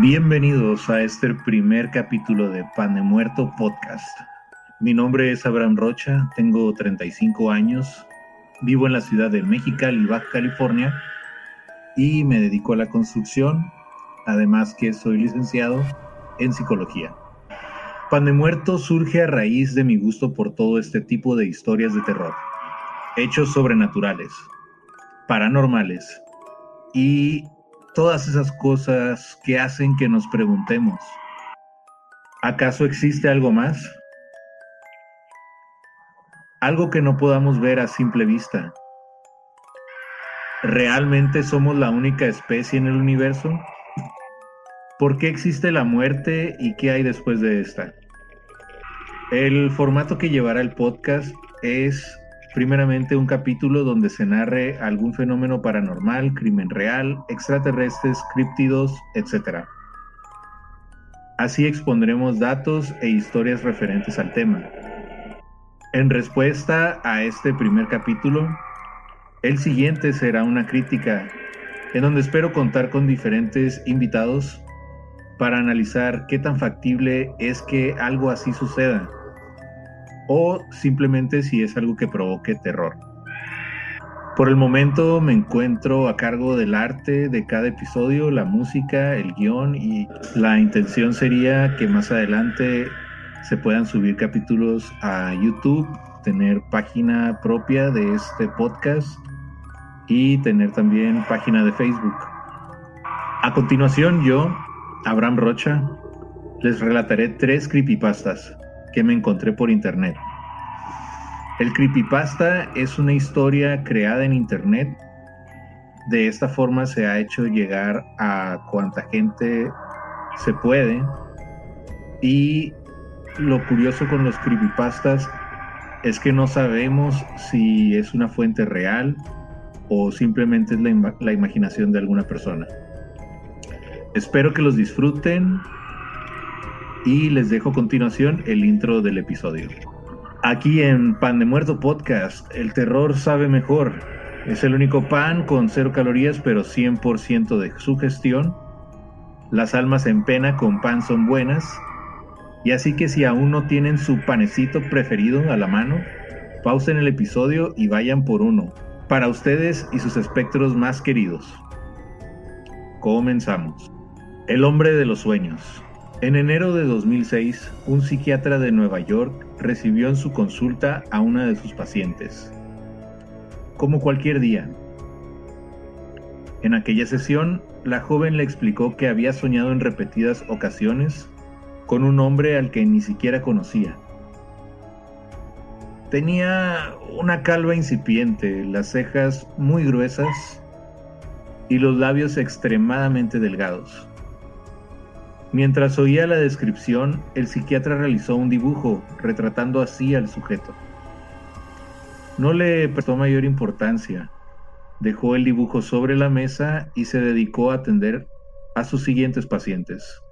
Bienvenidos a este primer capítulo de Pan de Muerto Podcast. Mi nombre es Abraham Rocha, tengo 35 años, vivo en la ciudad de Mexicali, Baja California, y me dedico a la construcción, además que soy licenciado en psicología. Pan de Muerto surge a raíz de mi gusto por todo este tipo de historias de terror, hechos sobrenaturales, paranormales y todas esas cosas que hacen que nos preguntemos, ¿acaso existe algo más? Algo que no podamos ver a simple vista. ¿Realmente somos la única especie en el universo? ¿Por qué existe la muerte y qué hay después de esta? El formato que llevará el podcast es primeramente un capítulo donde se narre algún fenómeno paranormal, crimen real, extraterrestres, críptidos, etc. Así expondremos datos e historias referentes al tema. En respuesta a este primer capítulo, el siguiente será una crítica en donde espero contar con diferentes invitados para analizar qué tan factible es que algo así suceda o simplemente si es algo que provoque terror. Por el momento me encuentro a cargo del arte de cada episodio, la música, el guion y la intención sería que más adelante se puedan subir capítulos a YouTube, tener página propia de este podcast y tener también página de Facebook. A continuación yo, Abraham Rocha, les relataré tres creepypastas que me encontré por internet. El creepypasta es una historia creada en internet. De esta forma se ha hecho llegar a cuanta gente se puede. Y lo curioso con los creepypastas es que no sabemos si es una fuente real o simplemente es la, imaginación de alguna persona. Espero que los disfruten y les dejo a continuación el intro del episodio. Aquí en Pan de Muerto Podcast, el terror sabe mejor. Es el único pan con cero calorías pero 100% de sugestión. Las almas en pena con pan son buenas. Y así que si aún no tienen su panecito preferido a la mano, pausen el episodio y vayan por uno, para ustedes y sus espectros más queridos. Comenzamos. El hombre de los sueños. En enero de 2006, un psiquiatra de Nueva York recibió en su consulta a una de sus pacientes. Como cualquier día. En aquella sesión, la joven le explicó que había soñado en repetidas ocasiones con un hombre al que ni siquiera conocía. Tenía una calva incipiente, las cejas muy gruesas y los labios extremadamente delgados. Mientras oía la descripción, el psiquiatra realizó un dibujo, retratando así al sujeto. No le prestó mayor importancia. Dejó el dibujo sobre la mesa y se dedicó a atender a sus siguientes pacientes.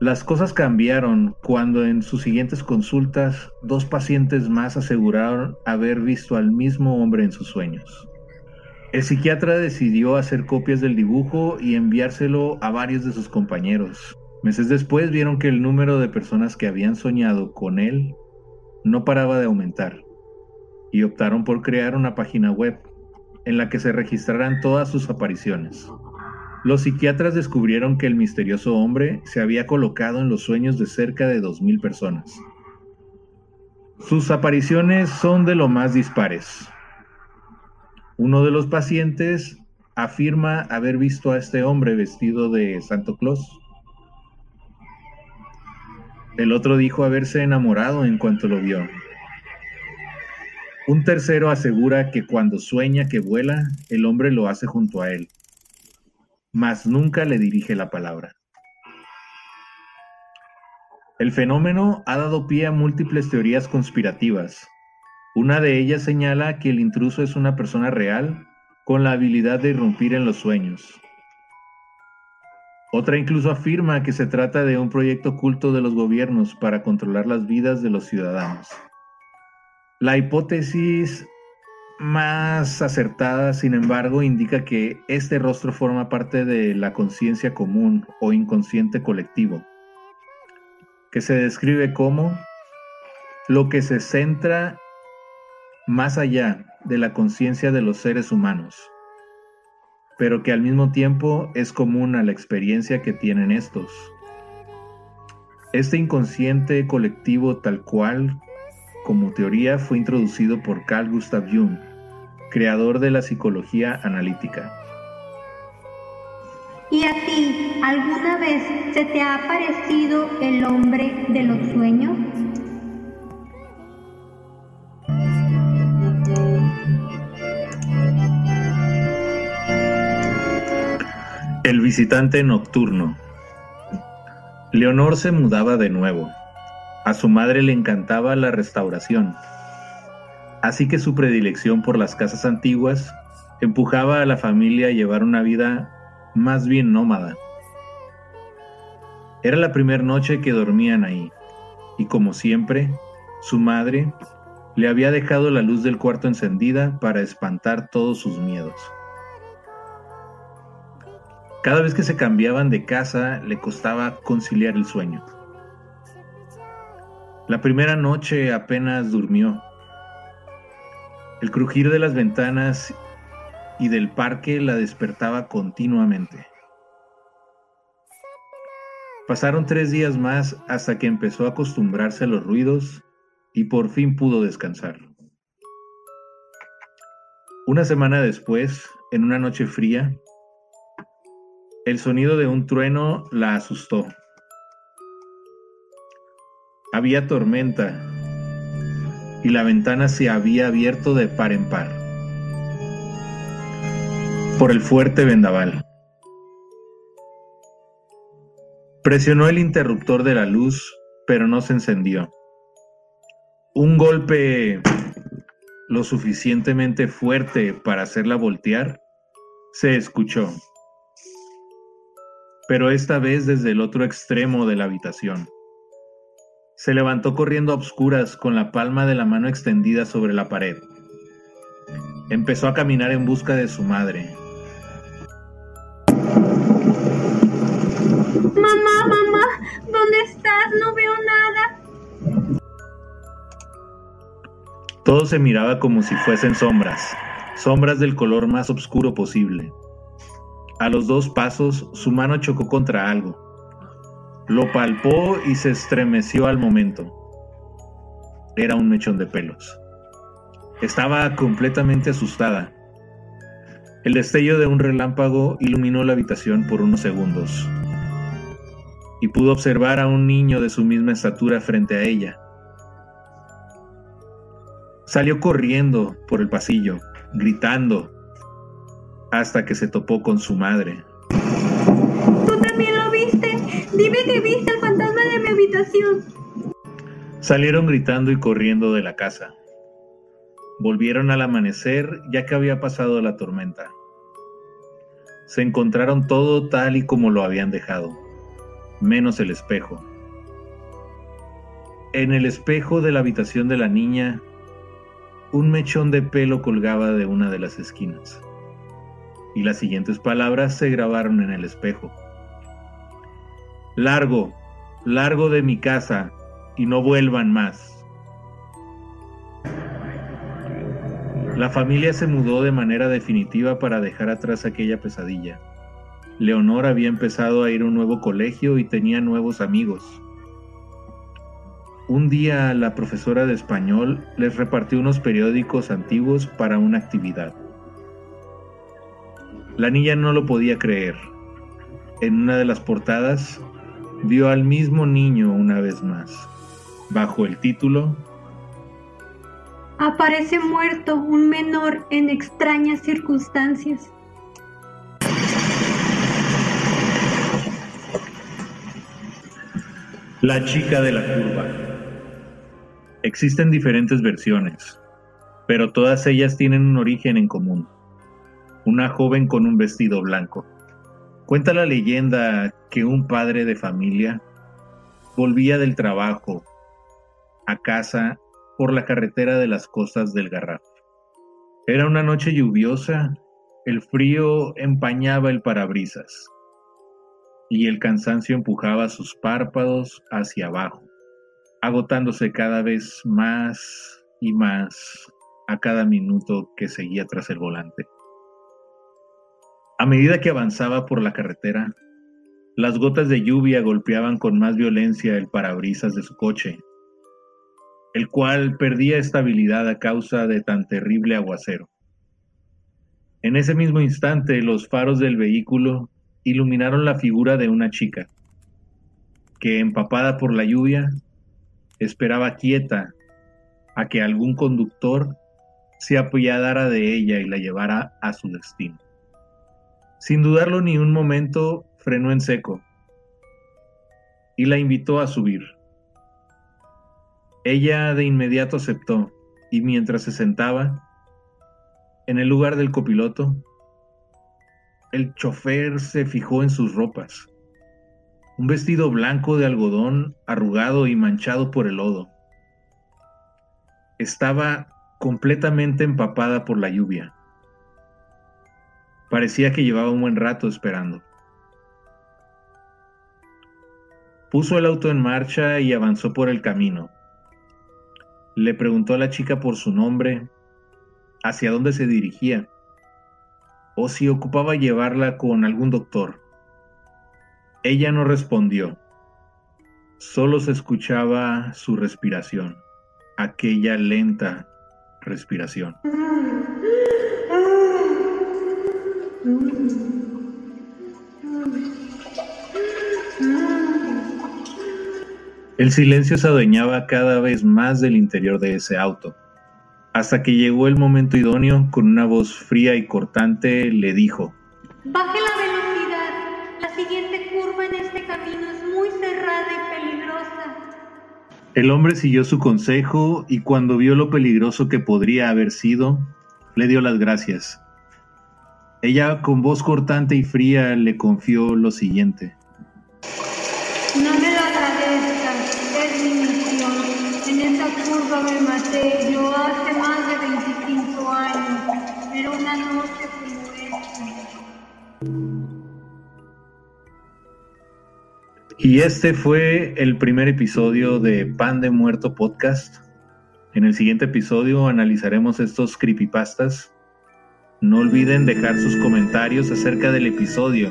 Las cosas cambiaron cuando en sus siguientes consultas dos pacientes más aseguraron haber visto al mismo hombre en sus sueños. El psiquiatra decidió hacer copias del dibujo y enviárselo a varios de sus compañeros. Meses después vieron que el número de personas que habían soñado con él no paraba de aumentar y optaron por crear una página web en la que se registraran todas sus apariciones. Los psiquiatras descubrieron que el misterioso hombre se había colocado en los sueños de cerca de 2.000 personas. Sus apariciones son de lo más dispares. Uno de los pacientes afirma haber visto a este hombre vestido de Santo Claus. El otro dijo haberse enamorado en cuanto lo vio. Un tercero asegura que cuando sueña que vuela, el hombre lo hace junto a él, mas nunca le dirige la palabra. El fenómeno ha dado pie a múltiples teorías conspirativas, Una de ellas señala que el intruso es una persona real con la habilidad de irrumpir en los sueños. Otra incluso afirma que se trata de un proyecto oculto de los gobiernos para controlar las vidas de los ciudadanos. La hipótesis más acertada, sin embargo, indica que este rostro forma parte de la conciencia común o inconsciente colectivo, que se describe como lo que se centra más allá de la conciencia de los seres humanos, pero que al mismo tiempo es común a la experiencia que tienen estos. Este inconsciente colectivo tal cual como teoría fue introducido por Carl Gustav Jung, creador de la psicología analítica. ¿Y a ti alguna vez se te ha aparecido el hombre de los sueños? El visitante nocturno. Leonor se mudaba de nuevo. A su madre le encantaba la restauración, así que su predilección por las casas antiguas empujaba a la familia a llevar una vida más bien nómada. Era la primera noche que dormían ahí, y como siempre, su madre le había dejado la luz del cuarto encendida para espantar todos sus miedos. Cada vez que se cambiaban de casa le costaba conciliar el sueño. La primera noche apenas durmió. El crujir de las ventanas y del parque la despertaba continuamente. Pasaron tres días más hasta que empezó a acostumbrarse a los ruidos y por fin pudo descansar. Una semana después, en una noche fría, el sonido de un trueno la asustó. Había tormenta y la ventana se había abierto de par en par por el fuerte vendaval. Presionó el interruptor de la luz, pero no se encendió. Un golpe lo suficientemente fuerte para hacerla voltear se escuchó pero esta vez desde el otro extremo de la habitación. Se levantó corriendo a obscuras con la palma de la mano extendida sobre la pared. Empezó a caminar en busca de su madre. Mamá, mamá, ¿dónde estás? No veo nada. Todo se miraba como si fuesen sombras, sombras del color más oscuro posible. A los dos pasos, su mano chocó contra algo. Lo palpó y se estremeció al momento. Era un mechón de pelos. Estaba completamente asustada. El destello de un relámpago iluminó la habitación por unos segundos y pudo observar a un niño de su misma estatura frente a ella. Salió corriendo por el pasillo, gritando, hasta que se topó con su madre. ¿Tú también lo viste? Dime que viste el fantasma de mi habitación. Salieron gritando y corriendo de la casa. Volvieron al amanecer ya que había pasado la tormenta. Se encontraron todo tal y como lo habían dejado, menos el espejo. En el espejo de la habitación de la niña, un mechón de pelo colgaba de una de las esquinas y las siguientes palabras se grabaron en el espejo. Largo, largo de mi casa y no vuelvan más. La familia se mudó de manera definitiva para dejar atrás aquella pesadilla. Leonor había empezado a ir a un nuevo colegio y tenía nuevos amigos. Un día la profesora de español les repartió unos periódicos antiguos para una actividad. La niña no lo podía creer. En una de las portadas vio al mismo niño una vez más, bajo el título Aparece muerto un menor en extrañas circunstancias. La chica de la curva. Existen diferentes versiones. pero todas ellas tienen un origen en común. Una joven con un vestido blanco. Cuenta la leyenda que un padre de familia volvía del trabajo a casa por la carretera de las costas del Garraf. Era una noche lluviosa, el frío empañaba el parabrisas y el cansancio empujaba sus párpados hacia abajo, agotándose cada vez más y más a cada minuto que seguía tras el volante. A medida que avanzaba por la carretera, las gotas de lluvia golpeaban con más violencia el parabrisas de su coche, el cual perdía estabilidad a causa de tan terrible aguacero. En ese mismo instante, los faros del vehículo iluminaron la figura de una chica, que empapada por la lluvia, esperaba quieta a que algún conductor se apiadara de ella y la llevara a su destino. Sin dudarlo ni un momento, frenó en seco y la invitó a subir. Ella de inmediato aceptó y mientras se sentaba en el lugar del copiloto, el chofer se fijó en sus ropas. Un vestido blanco de algodón arrugado y manchado por el lodo. Estaba completamente empapada por la lluvia. Parecía que llevaba un buen rato esperando. Puso el auto en marcha y avanzó por el camino. Le preguntó a la chica por su nombre, hacia dónde se dirigía, o si ocupaba llevarla con algún doctor. Ella no respondió. Solo se escuchaba su respiración, aquella lenta respiración. El silencio se adueñaba cada vez más del interior de ese auto, hasta que llegó el momento idóneo, con una voz fría y cortante le dijo, Baje la velocidad, la siguiente curva en este camino es muy cerrada y peligrosa. El hombre siguió su consejo y cuando vio lo peligroso que podría haber sido, le dio las gracias. Ella con voz cortante y fría le confió lo siguiente. No me lo agradezcas, es mi misión. En esa curva me maté yo hace más de 25 años. Era una noche como esta. Y este fue el primer episodio de Pan de Muerto Podcast. En el siguiente episodio analizaremos estos creepypastas no olviden dejar sus comentarios acerca del episodio.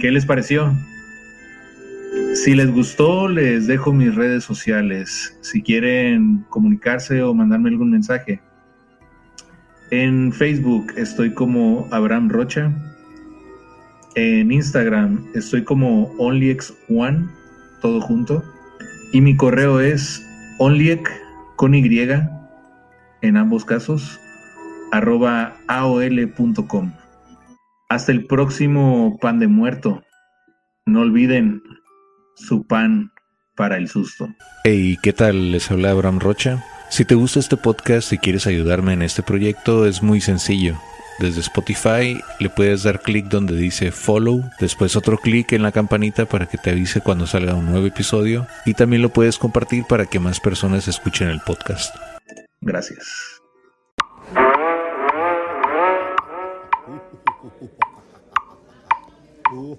¿Qué les pareció? Si les gustó, les dejo mis redes sociales. Si quieren comunicarse o mandarme algún mensaje. En Facebook estoy como Abraham Rocha. En Instagram estoy como OnlyX1, todo junto. Y mi correo es onlyek con Y en ambos casos arroba aol.com. Hasta el próximo pan de muerto. No olviden su pan para el susto. Hey, ¿qué tal? Les habla Abraham Rocha. Si te gusta este podcast y quieres ayudarme en este proyecto, es muy sencillo. Desde Spotify le puedes dar clic donde dice follow, después otro clic en la campanita para que te avise cuando salga un nuevo episodio y también lo puedes compartir para que más personas escuchen el podcast. Gracias. Oh.